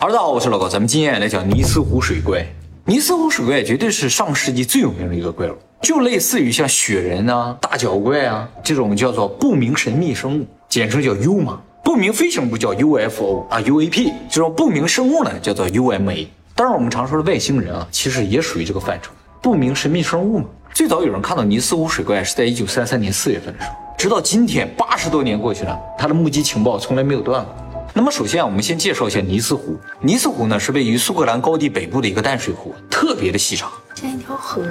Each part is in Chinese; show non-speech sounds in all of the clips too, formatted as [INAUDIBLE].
哈喽，大家好，我是老高，咱们今天来讲尼斯湖水怪。尼斯湖水怪绝对是上世纪最有名的一个怪物，就类似于像雪人啊、大脚怪啊这种叫做不明神秘生物，简称叫 U 嘛。不明飞行物叫 UFO 啊，UAP 这种不明生物呢叫做 UMA。当然，我们常说的外星人啊，其实也属于这个范畴，不明神秘生物嘛。最早有人看到尼斯湖水怪是在一九三三年四月份的时候，直到今天八十多年过去了，他的目击情报从来没有断过。那么首先啊，我们先介绍一下尼斯湖。尼斯湖呢是位于苏格兰高地北部的一个淡水湖，特别的细长，像一条河。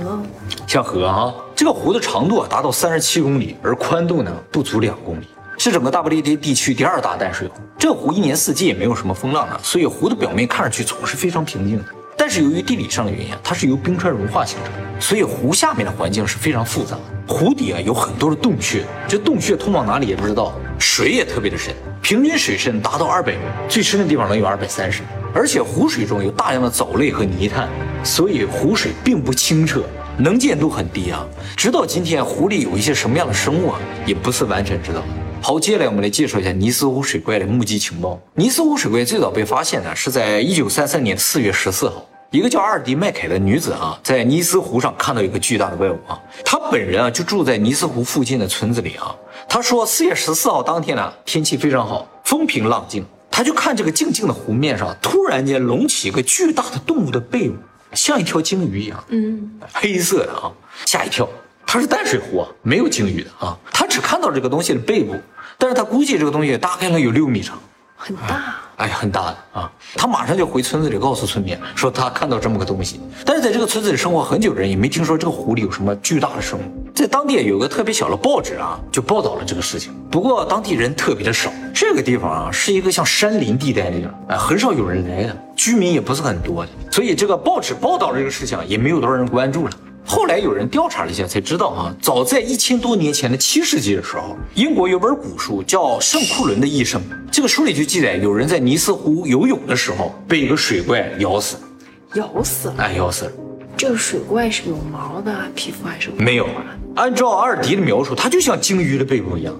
像河啊。这个湖的长度啊达到三十七公里，而宽度呢不足两公里，是整个大不列颠地区第二大淡水湖。这个湖一年四季也没有什么风浪啊，所以湖的表面看上去总是非常平静的。但是由于地理上的原因啊，它是由冰川融化形成的，所以湖下面的环境是非常复杂。湖底啊有很多的洞穴，这洞穴通往哪里也不知道，水也特别的深。平均水深达到二百米，最深的地方能有二百三十米。而且湖水中有大量的藻类和泥炭，所以湖水并不清澈，能见度很低啊。直到今天，湖里有一些什么样的生物啊，也不是完全知道。好，接下来我们来介绍一下尼斯湖水怪的目击情报。尼斯湖水怪最早被发现呢，是在一九三三年四月十四号。一个叫阿尔迪麦凯的女子啊，在尼斯湖上看到一个巨大的怪物啊。她本人啊就住在尼斯湖附近的村子里啊。她说四月十四号当天呢，天气非常好，风平浪静。她就看这个静静的湖面上，突然间隆起一个巨大的动物的背部，像一条鲸鱼一样，嗯，黑色的啊，吓一跳。它是淡水湖啊，没有鲸鱼的啊。她只看到这个东西的背部，但是她估计这个东西大概能有六米长。很大，哎，很大的啊！他马上就回村子里告诉村民说他看到这么个东西。但是在这个村子里生活很久的人也没听说这个湖里有什么巨大的生物。在当地有个特别小的报纸啊，就报道了这个事情。不过当地人特别的少，这个地方啊是一个像山林地带那样，哎，很少有人来的，居民也不是很多的，所以这个报纸报道这个事情也没有多少人关注了。后来有人调查了一下，才知道啊，早在一千多年前的七世纪的时候，英国有本古书叫《圣库伦的一生》，这个书里就记载有人在尼斯湖游泳的时候被一个水怪咬死，咬死了，哎，咬死了。这个水怪是有毛的皮肤还是没有？按照阿尔迪的描述，它就像鲸鱼的背部一样，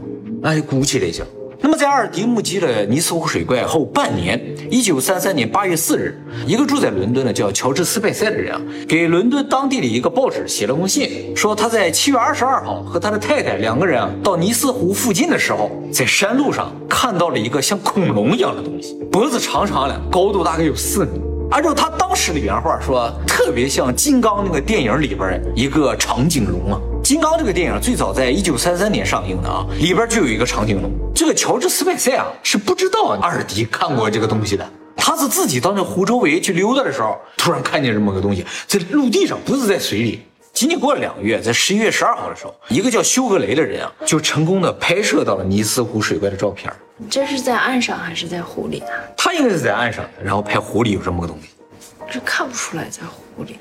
哎，鼓起来一下。那么，在阿尔迪目击了尼斯湖水怪后半年，一九三三年八月四日，一个住在伦敦的叫乔治斯派塞的人啊，给伦敦当地的一个报纸写了封信，说他在七月二十二号和他的太太两个人啊到尼斯湖附近的时候，在山路上看到了一个像恐龙一样的东西，脖子长长的，高度大概有四米。按照他当时的原话说，特别像金刚那个电影里边一个长颈龙啊。金刚这个电影最早在一九三三年上映的啊，里边就有一个长颈龙。这个乔治斯派塞啊是不知道阿尔迪看过这个东西的，他是自己到那湖周围去溜达的时候，突然看见这么个东西，在陆地上，不是在水里。仅仅过了两个月，在十一月十二号的时候，一个叫休格雷的人啊，就成功的拍摄到了尼斯湖水怪的照片。这是在岸上还是在湖里啊？他应该是在岸上，然后拍湖里有这么个东西。这看不出来在湖里。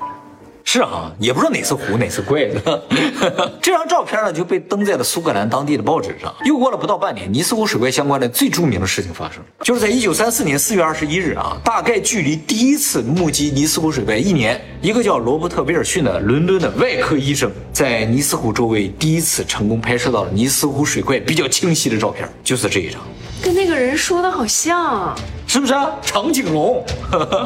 是啊，也不知道哪次湖哪次怪的。[LAUGHS] 这张照片呢就被登在了苏格兰当地的报纸上。又过了不到半年，尼斯湖水怪相关的最著名的事情发生，就是在一九三四年四月二十一日啊，大概距离第一次目击尼斯湖水怪一年，一个叫罗伯特威尔逊的伦敦的外科医生，在尼斯湖周围第一次成功拍摄到了尼斯湖水怪比较清晰的照片，就是这一张。跟那个人说的好像，是不是啊？长颈龙，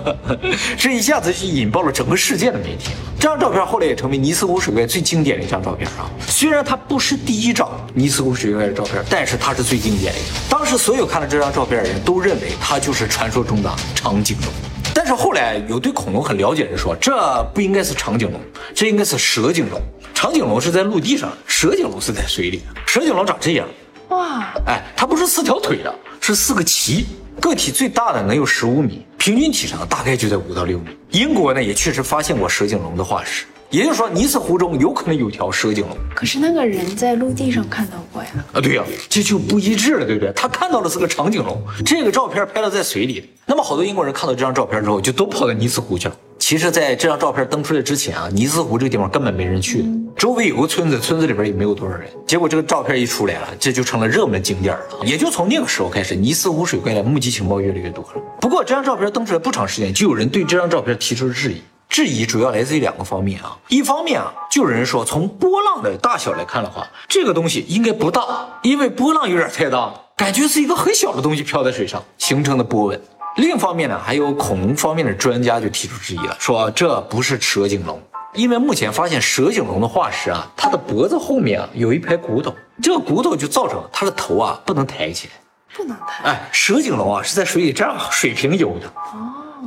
[LAUGHS] 这一下子就引爆了整个世界的媒体。这张照片后来也成为尼斯湖水怪最经典的一张照片啊。虽然它不是第一张尼斯湖水怪的照片，但是它是最经典的。当时所有看了这张照片的人都认为它就是传说中的长颈龙。但是后来有对恐龙很了解的人说，这不应该是长颈龙，这应该是蛇颈龙。长颈龙是在陆地上，蛇颈龙是在水里。蛇颈龙长这样。哇，哎，它不是四条腿的，是四个鳍，个体最大的能有十五米，平均体长大概就在五到六米。英国呢也确实发现过蛇颈龙的化石，也就是说尼斯湖中有可能有条蛇颈龙。可是那个人在陆地上看到过呀？啊，对呀，这就不一致了，对不对？他看到的是个长颈龙，这个照片拍了在水里，那么好多英国人看到这张照片之后，就都跑到尼斯湖去了。其实，在这张照片登出来之前啊，尼斯湖这个地方根本没人去的，周围有个村子，村子里边也没有多少人。结果这个照片一出来了，这就成了热门景点了。也就从那个时候开始，尼斯湖水怪的目击情报越来越多了。不过，这张照片登出来不长时间，就有人对这张照片提出了质疑。质疑主要来自于两个方面啊，一方面啊，就有人说，从波浪的大小来看的话，这个东西应该不大，因为波浪有点太大了，感觉是一个很小的东西飘在水上形成的波纹。另一方面呢，还有恐龙方面的专家就提出质疑了，说这不是蛇颈龙，因为目前发现蛇颈龙的化石啊，它的脖子后面啊有一排骨头，这个骨头就造成它的头啊不能抬起来。不能抬。哎，蛇颈龙啊是在水里这样水平游的，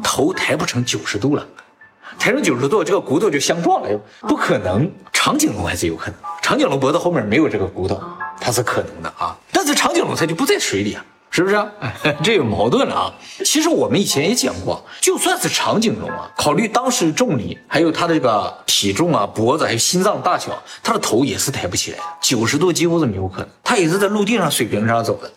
头抬不成九十度了，抬成九十度，这个骨头就相撞了，不可能。长颈龙还是有可能，长颈龙脖子后面没有这个骨头，它是可能的啊。但是长颈龙它就不在水里啊，是不是？[LAUGHS] 这有矛盾了啊。其实我们以前也讲过，就算是长颈龙啊，考虑当时重力，还有它的这个体重啊、脖子还有心脏大小，它的头也是抬不起来的，九十度几乎是没有可能。它也是在陆地上水平上走的。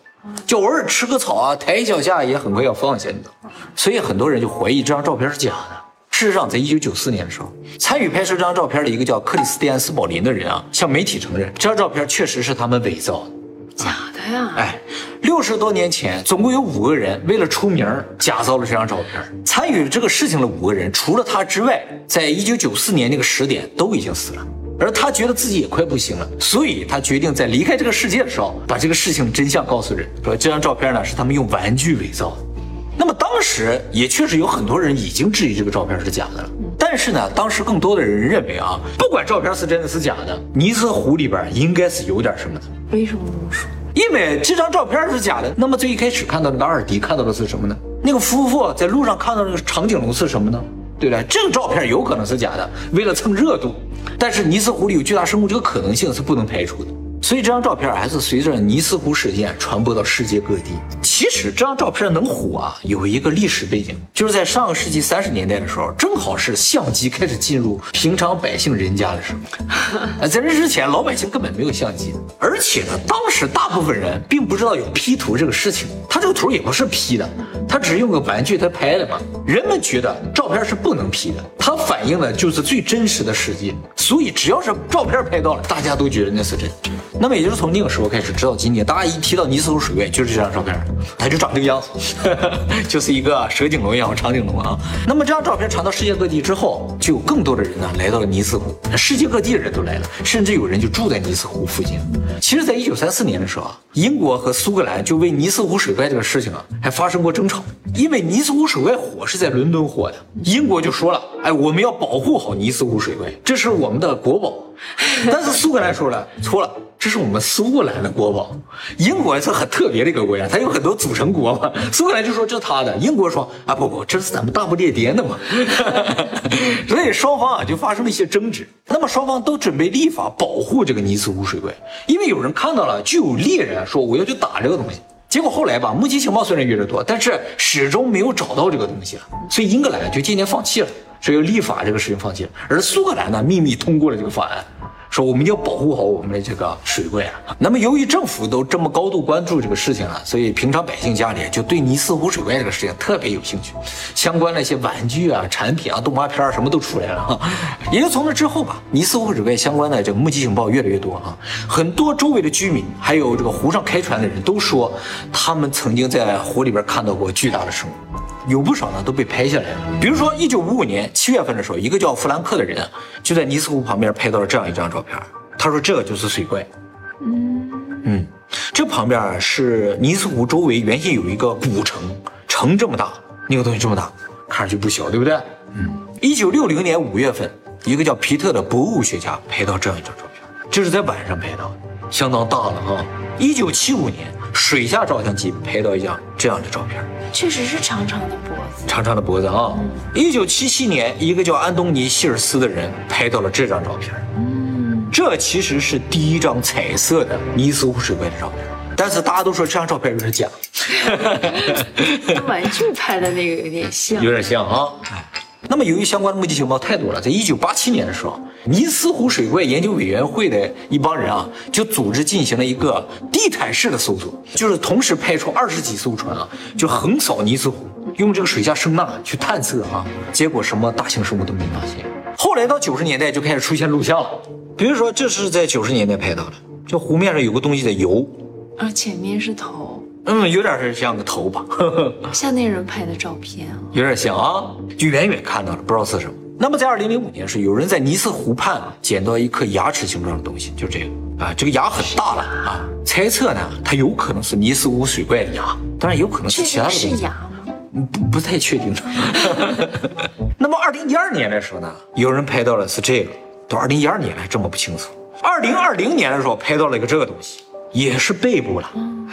就偶尔吃个草啊，抬一脚下也很快要放下，你知道所以很多人就怀疑这张照片是假的。事实上，在一九九四年的时候，参与拍摄这张照片的一个叫克里斯蒂安斯宝林的人啊，向媒体承认这张照片确实是他们伪造的。假的呀！哎，六十多年前，总共有五个人为了出名假造了这张照片。参与这个事情的五个人，除了他之外，在一九九四年那个时点都已经死了。而他觉得自己也快不行了，所以他决定在离开这个世界的时候，把这个事情真相告诉人，说这张照片呢是他们用玩具伪造的。那么当时也确实有很多人已经质疑这个照片是假的了，但是呢，当时更多的人认为啊，不管照片是真的是假的，尼斯湖里边应该是有点什么的。为什么这么说？因为这张照片是假的。那么最一开始看到那个阿尔迪看到的是什么呢？那个夫妇在路上看到那个长颈龙是什么呢？对不对？这个照片有可能是假的，为了蹭热度。但是尼斯湖里有巨大生物这个可能性是不能排除的。所以这张照片还是随着尼斯湖事件传播到世界各地。其实这张照片能火啊，有一个历史背景，就是在上个世纪三十年代的时候，正好是相机开始进入平常百姓人家的时候。[LAUGHS] 在这之前，老百姓根本没有相机，而且呢，当时大部分人并不知道有 P 图这个事情。他这个图也不是 P 的，他只是用个玩具他拍的嘛。人们觉得照片是不能 P 的，它反映的就是最真实的世界。所以只要是照片拍到了，大家都觉得那是真。那么也就是从那个时候开始，直到今天，大家一提到尼斯湖水怪，就是这张照片，它就长这个样子，[LAUGHS] 就是一个蛇颈龙一样长颈龙啊。那么这张照片传到世界各地之后，就有更多的人呢来到了尼斯湖，世界各地的人都来了，甚至有人就住在尼斯湖附近。其实，在一九三四年的时候啊，英国和苏格兰就为尼斯湖水怪这个事情啊，还发生过争吵，因为尼斯湖水怪火是在伦敦火的，英国就说了，哎，我们要保护好尼斯湖水怪，这是我们的国宝。但是苏格兰说了，错了。这是我们苏格兰的国宝，英国是很特别的一个国家，它有很多组成国嘛。[LAUGHS] 苏格兰就说这是他的，英国说啊不不，这是咱们大不列颠的嘛。[LAUGHS] 所以双方啊就发生了一些争执。那么双方都准备立法保护这个尼斯湖水怪，因为有人看到了，就有猎人说我要去打这个东西。结果后来吧，目击情报虽然越来越多，但是始终没有找到这个东西了，所以英格兰就渐渐放弃了，所以立法这个事情放弃了。而苏格兰呢，秘密通过了这个法案。说我们要保护好我们的这个水怪啊。那么由于政府都这么高度关注这个事情了，所以平常百姓家里就对尼斯湖水怪这个事情特别有兴趣，相关的一些玩具啊、产品啊、动画片什么都出来了。也就从那之后吧，尼斯湖水怪相关的这个目击情报越来越多啊。很多周围的居民还有这个湖上开船的人都说，他们曾经在湖里边看到过巨大的生物。有不少呢都被拍下来了，比如说一九五五年七月份的时候，一个叫弗兰克的人就在尼斯湖旁边拍到了这样一张照片，他说这个就是水怪。嗯嗯，这旁边是尼斯湖周围原先有一个古城，城这么大，那个东西这么大，看上去不小，对不对？嗯，一九六零年五月份，一个叫皮特的博物学家拍到这样一张照片，这是在晚上拍到的，相当大了啊。一九七五年。水下照相机拍到一张这样的照片，确实是长长的脖子，长长的脖子啊！一九七七年，一个叫安东尼·希尔斯的人拍到了这张照片，嗯，这其实是第一张彩色的尼斯湖水怪的照片，但是大家都说这张照片有点假，跟 [LAUGHS] 玩具拍的那个有点像，有点像啊。那么，由于相关的目击情报太多了，在一九八七年的时候，尼斯湖水怪研究委员会的一帮人啊，就组织进行了一个地毯式的搜索，就是同时派出二十几艘船啊，就横扫尼斯湖，用这个水下声呐去探测啊，结果什么大型生物都没发现。后来到九十年代就开始出现录像了，比如说这是在九十年代拍到的，这湖面上有个东西在游，啊，前面是头。嗯，有点是像个头吧，[LAUGHS] 像那人拍的照片啊，有点像啊，就远远看到了，不知道是什么。那么在二零零五年是有人在尼斯湖畔捡到一颗牙齿形状的东西，就这个啊，这个牙很大了啊，猜测呢，它有可能是尼斯湖水怪的牙，当然有可能是其他的东西。是牙吗？不不太确定。[LAUGHS] 那么二零一二年的时候呢，有人拍到了是这个，到二零一二年还这么不清楚。二零二零年的时候拍到了一个这个东西，也是背部了。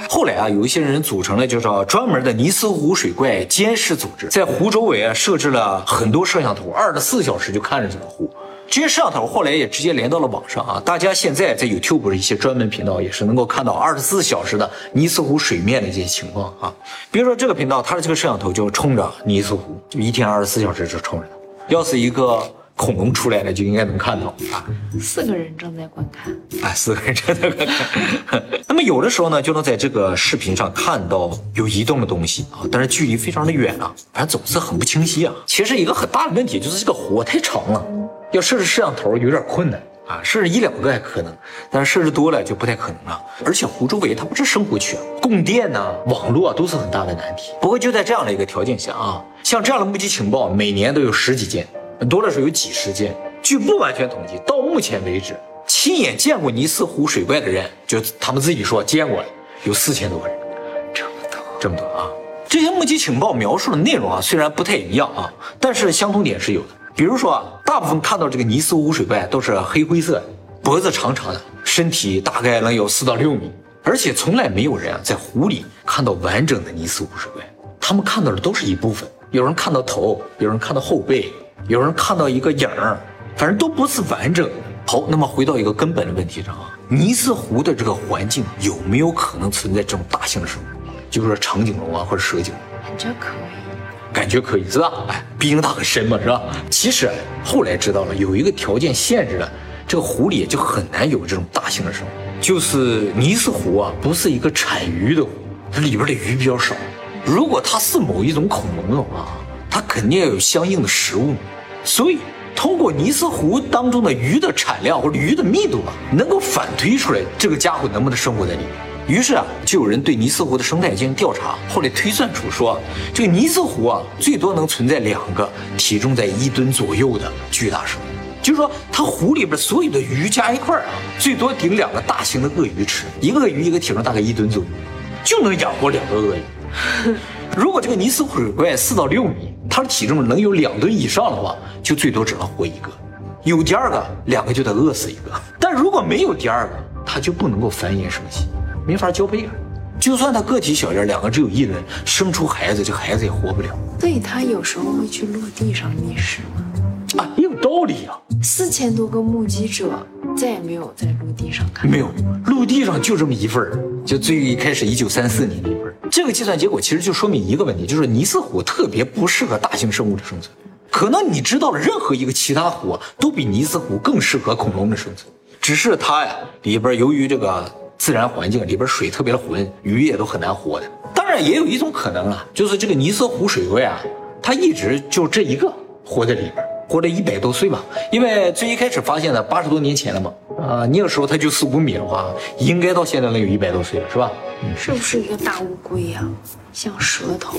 后来啊，有一些人组成了就是专门的尼斯湖水怪监视组织，在湖周围啊设置了很多摄像头，二十四小时就看着这个湖。这些摄像头后来也直接连到了网上啊，大家现在在 YouTube 的一些专门频道也是能够看到二十四小时的尼斯湖水面的这些情况啊。比如说这个频道，它的这个摄像头就冲着尼斯湖，就一天二十四小时就冲着它。要是一个恐龙出来了，就应该能看到啊。四个人正在观看，啊，四个人正在观看。那么有的时候呢，就能在这个视频上看到有移动的东西啊，但是距离非常的远啊，反正总是很不清晰啊。其实一个很大的问题就是这个湖太长了。要设置摄像头有点困难啊，设置一两个还可能，但是设置多了就不太可能了。而且湖周围它不是生活区啊，供电呢、网络啊都是很大的难题。不过就在这样的一个条件下啊，像这样的目击情报每年都有十几件，多的时候有几十件。据不完全统计，到目前为止，亲眼见过尼斯湖水怪的人，就他们自己说见过了，有四千多个人，这么多，这么多啊！这些目击情报描述的内容啊，虽然不太一样啊，但是相同点是有的。比如说啊，大部分看到这个尼斯湖水怪都是黑灰色，脖子长长的，身体大概能有四到六米，而且从来没有人啊在湖里看到完整的尼斯湖水怪，他们看到的都是一部分，有人看到头，有人看到后背，有人看到一个影儿，反正都不是完整。好，那么回到一个根本的问题上啊，尼斯湖的这个环境有没有可能存在这种大型的生物，就比如说长颈龙啊或者蛇颈？感觉可以。感觉可以是吧？哎，毕竟它很深嘛，是吧？其实后来知道了，有一个条件限制了，这个湖里就很难有这种大型的生物。就是尼斯湖啊，不是一个产鱼的湖，它里边的鱼比较少。如果它是某一种恐龙的话，它肯定要有相应的食物。所以通过尼斯湖当中的鱼的产量或者鱼的密度啊，能够反推出来这个家伙能不能生活在里面。于是啊，就有人对尼斯湖的生态进行调查，后来推算出说，这个尼斯湖啊，最多能存在两个体重在一吨左右的巨大生物，就是说它湖里边所有的鱼加一块啊，最多顶两个大型的鳄鱼吃，一个鳄鱼一个体重大概一吨左右，就能养活两个鳄鱼。如果这个尼斯湖水怪四到六米，它的体重能有两吨以上的话，就最多只能活一个，有第二个，两个就得饿死一个。但如果没有第二个，它就不能够繁衍生息。没法交配啊！就算他个体小点，两个只有一人，生出孩子，这孩子也活不了。所以他有时候会去陆地上觅食吗？啊，也有道理啊。四千多个目击者再也没有在陆地上看，没有，陆地上就这么一份儿，就最一开始一九三四年那份儿。这个计算结果其实就说明一个问题，就是尼斯湖特别不适合大型生物的生存。可能你知道了，任何一个其他湖都比尼斯湖更适合恐龙的生存，只是它呀里边由于这个。自然环境里边水特别的浑，鱼也都很难活的。当然也有一种可能啊，就是这个尼斯湖水怪啊，它一直就这一个活在里边，活了一百多岁吧。因为最一开始发现的八十多年前了嘛，啊，那个时候它就四五米的话，应该到现在能有一百多岁了，是吧？是不是一个大乌龟呀？像蛇头，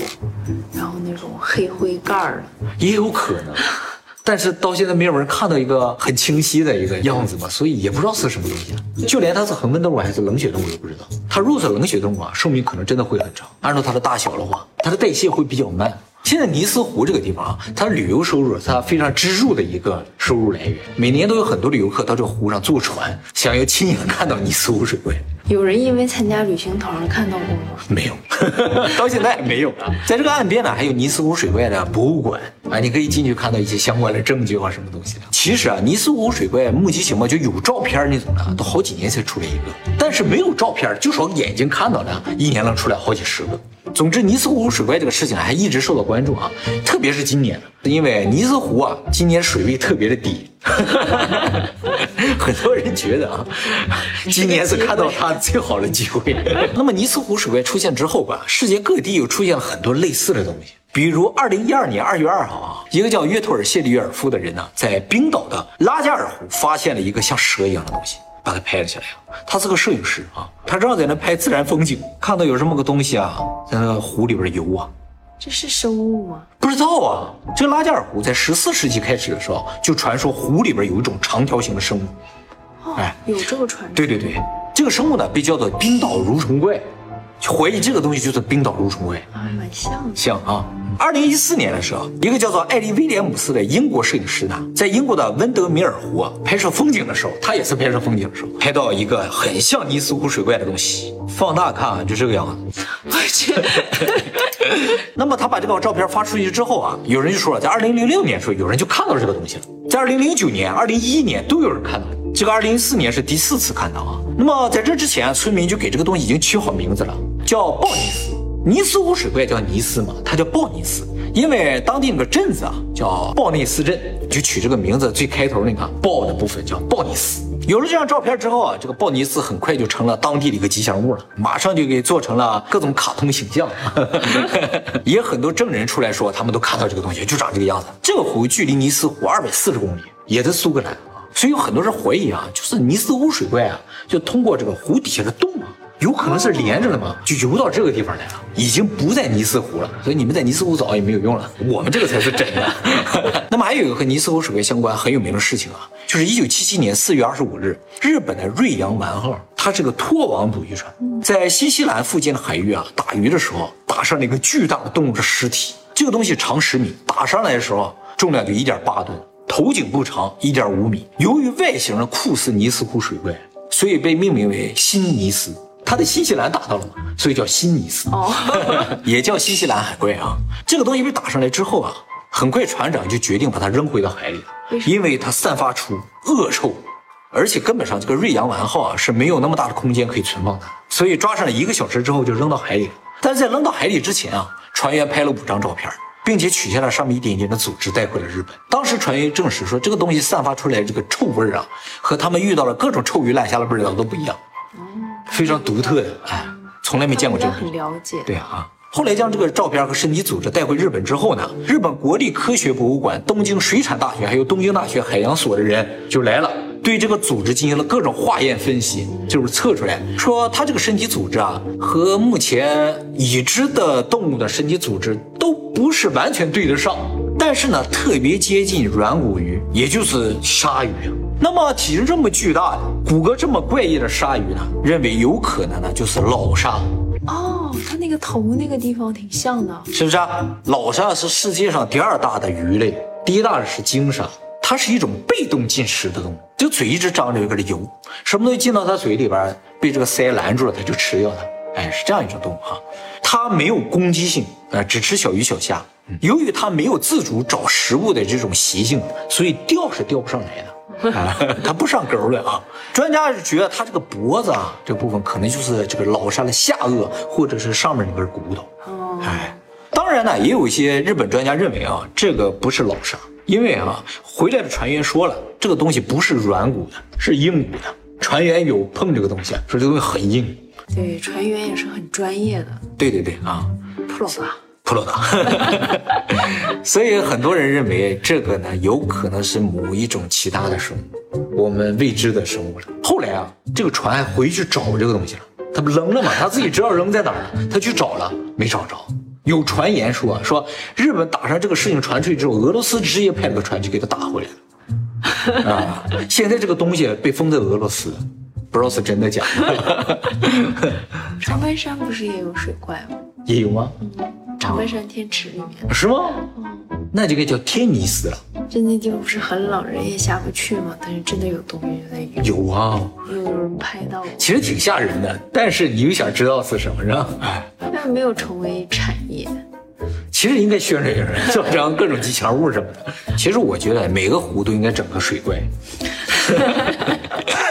然后那种黑灰盖儿的，也有可能。[LAUGHS] 但是到现在没有人看到一个很清晰的一个样子嘛，所以也不知道是什么东西。就连它是恒温动物还是冷血动物都不知道。它如果是冷血动物啊，寿命可能真的会很长。按照它的大小的话，它的代谢会比较慢。现在尼斯湖这个地方啊，它旅游收入它非常支柱的一个收入来源，每年都有很多旅游客到这个湖上坐船，想要亲眼看到尼斯湖水怪。有人因为参加旅行团看到过吗？没有，[LAUGHS] 到现在没有啊。在这个岸边呢，还有尼斯湖水怪的博物馆啊，你可以进去看到一些相关的证据啊，什么东西的。其实啊，尼斯湖水怪目击情报就有照片那种的，都好几年才出来一个。但是没有照片，就说眼睛看到的，一年能出来好几十个。总之，尼斯湖水怪这个事情还一直受到关注啊，特别是今年，因为尼斯湖啊，今年水位特别的低，[LAUGHS] 很多人觉得啊，[LAUGHS] 今年是看到它最好的机会。[LAUGHS] 那么尼斯湖水怪出现之后吧，世界各地又出现了很多类似的东西，比如二零一二年二月二号啊，一个叫约托尔谢利约尔夫的人呢，在冰岛的拉加尔湖发现了一个像蛇一样的东西。把它拍了下来他是个摄影师啊，他正好在那拍自然风景，看到有这么个东西啊，在那湖里边游啊，这是生物吗？不知道啊。这个拉加尔湖在十四世纪开始的时候，就传说湖里边有一种长条形的生物，哎，有这个传说。对对对，这个生物呢被叫做冰岛蠕虫怪。怀疑这个东西就是冰岛蠕虫怪。啊，蛮像的。像啊。二零一四年的时候，一个叫做艾利威廉姆斯的英国摄影师呢，在英国的温德米尔湖啊拍摄风景的时候，他也是拍摄风景的时候，拍到一个很像尼斯湖水怪的东西。放大看啊，就这个样子。我去，那么他把这个照片发出去之后啊，有人就说了，在二零零六年的时候，有人就看到这个东西了。在二零零九年、二零一一年都有人看到，这个二零一四年是第四次看到啊。那么在这之前，村民就给这个东西已经取好名字了，叫鲍尼斯。尼斯湖水怪叫尼斯嘛，它叫鲍尼斯，因为当地那个镇子啊叫鲍内斯镇，就取这个名字最开头那个鲍的部分叫鲍尼斯。有了这张照片之后啊，这个鲍尼斯很快就成了当地的一个吉祥物了，马上就给做成了各种卡通形象，[LAUGHS] 也很多证人出来说他们都看到这个东西，就长这个样子。这个湖距离尼斯湖二百四十公里，也在苏格兰，所以有很多人怀疑啊，就是尼斯湖水怪啊，就通过这个湖底下的洞啊。有可能是连着的嘛，就游到这个地方来了，已经不在尼斯湖了，所以你们在尼斯湖找也没有用了，我们这个才是真的。[LAUGHS] 那么还有一个和尼斯湖水怪相关很有名的事情啊，就是一九七七年四月二十五日，日本的瑞阳丸号，它是个拖网捕鱼船，在新西兰附近的海域啊打鱼的时候，打上了一个巨大的动物的尸体，这个东西长十米，打上来的时候重量就一点八吨，头颈部长一点五米，由于外形酷似尼斯湖水怪，所以被命名为新尼斯。它在新西兰打到了嘛，所以叫新尼斯，哦，[LAUGHS] 也叫新西兰海怪啊。这个东西被打上来之后啊，很快船长就决定把它扔回到海里了，因为它散发出恶臭，而且根本上这个瑞阳丸号啊是没有那么大的空间可以存放的，所以抓上来一个小时之后就扔到海里了。但是在扔到海里之前啊，船员拍了五张照片，并且取下了上面一点点的组织带回了日本。当时船员证实说，这个东西散发出来这个臭味啊，和他们遇到了各种臭鱼烂虾的味道都不一样。非常独特的，哎，从来没见过这个。很了解。对啊，后来将这个照片和身体组织带回日本之后呢，日本国立科学博物馆、东京水产大学还有东京大学海洋所的人就来了，对这个组织进行了各种化验分析，就是测出来说它这个身体组织啊，和目前已知的动物的身体组织都不是完全对得上，但是呢，特别接近软骨鱼，也就是鲨鱼。那么体型这么巨大、骨骼这么怪异的鲨鱼呢？认为有可能呢就是老鲨。哦，它那个头那个地方挺像的，是不是啊？老鲨是世界上第二大的鱼类，第一大的是鲸鲨。它是一种被动进食的动物，就嘴一直张着，搁这游，什么东西进到它嘴里边，被这个鳃拦住了，它就吃掉它。哎，是这样一种动物哈。它没有攻击性，呃，只吃小鱼小虾。由于它没有自主找食物的这种习性，所以钓是钓不上来的。[LAUGHS] 啊它不上钩的啊！专家是觉得它这个脖子啊，这部分可能就是这个老鲨的下颚，或者是上面那根骨头。哦，哎，当然呢，也有一些日本专家认为啊，这个不是老鲨，因为啊，回来的船员说了，这个东西不是软骨的，是硬骨的。船员有碰这个东西，说这东西很硬。对，船员也是很专业的。对对对啊，pro 吧。普罗达，[LAUGHS] 所以很多人认为这个呢有可能是某一种其他的生物，我们未知的生物了。后来啊，这个船回去找这个东西了，他不扔了吗？他自己知道扔在哪儿了，他去找了，没找着。有传言说说日本打上这个事情传出去之后，俄罗斯直接派了个船去给他打回来了。啊，现在这个东西被封在俄罗斯，不知道是真的假的。[LAUGHS] [LAUGHS] 长白山不是也有水怪吗？也有吗？长白山天池里面是吗？那就该叫天尼斯了。就那地方不是很冷，人也下不去吗？但是真的有东西在游。有啊，有有人拍到。其实挺吓人的，但是你又想知道是什么，是吧？哎，但是没有成为产业。其实应该宣传宣传，[LAUGHS] 做成各种吉祥物什么的。其实我觉得每个湖都应该整个水怪。[LAUGHS]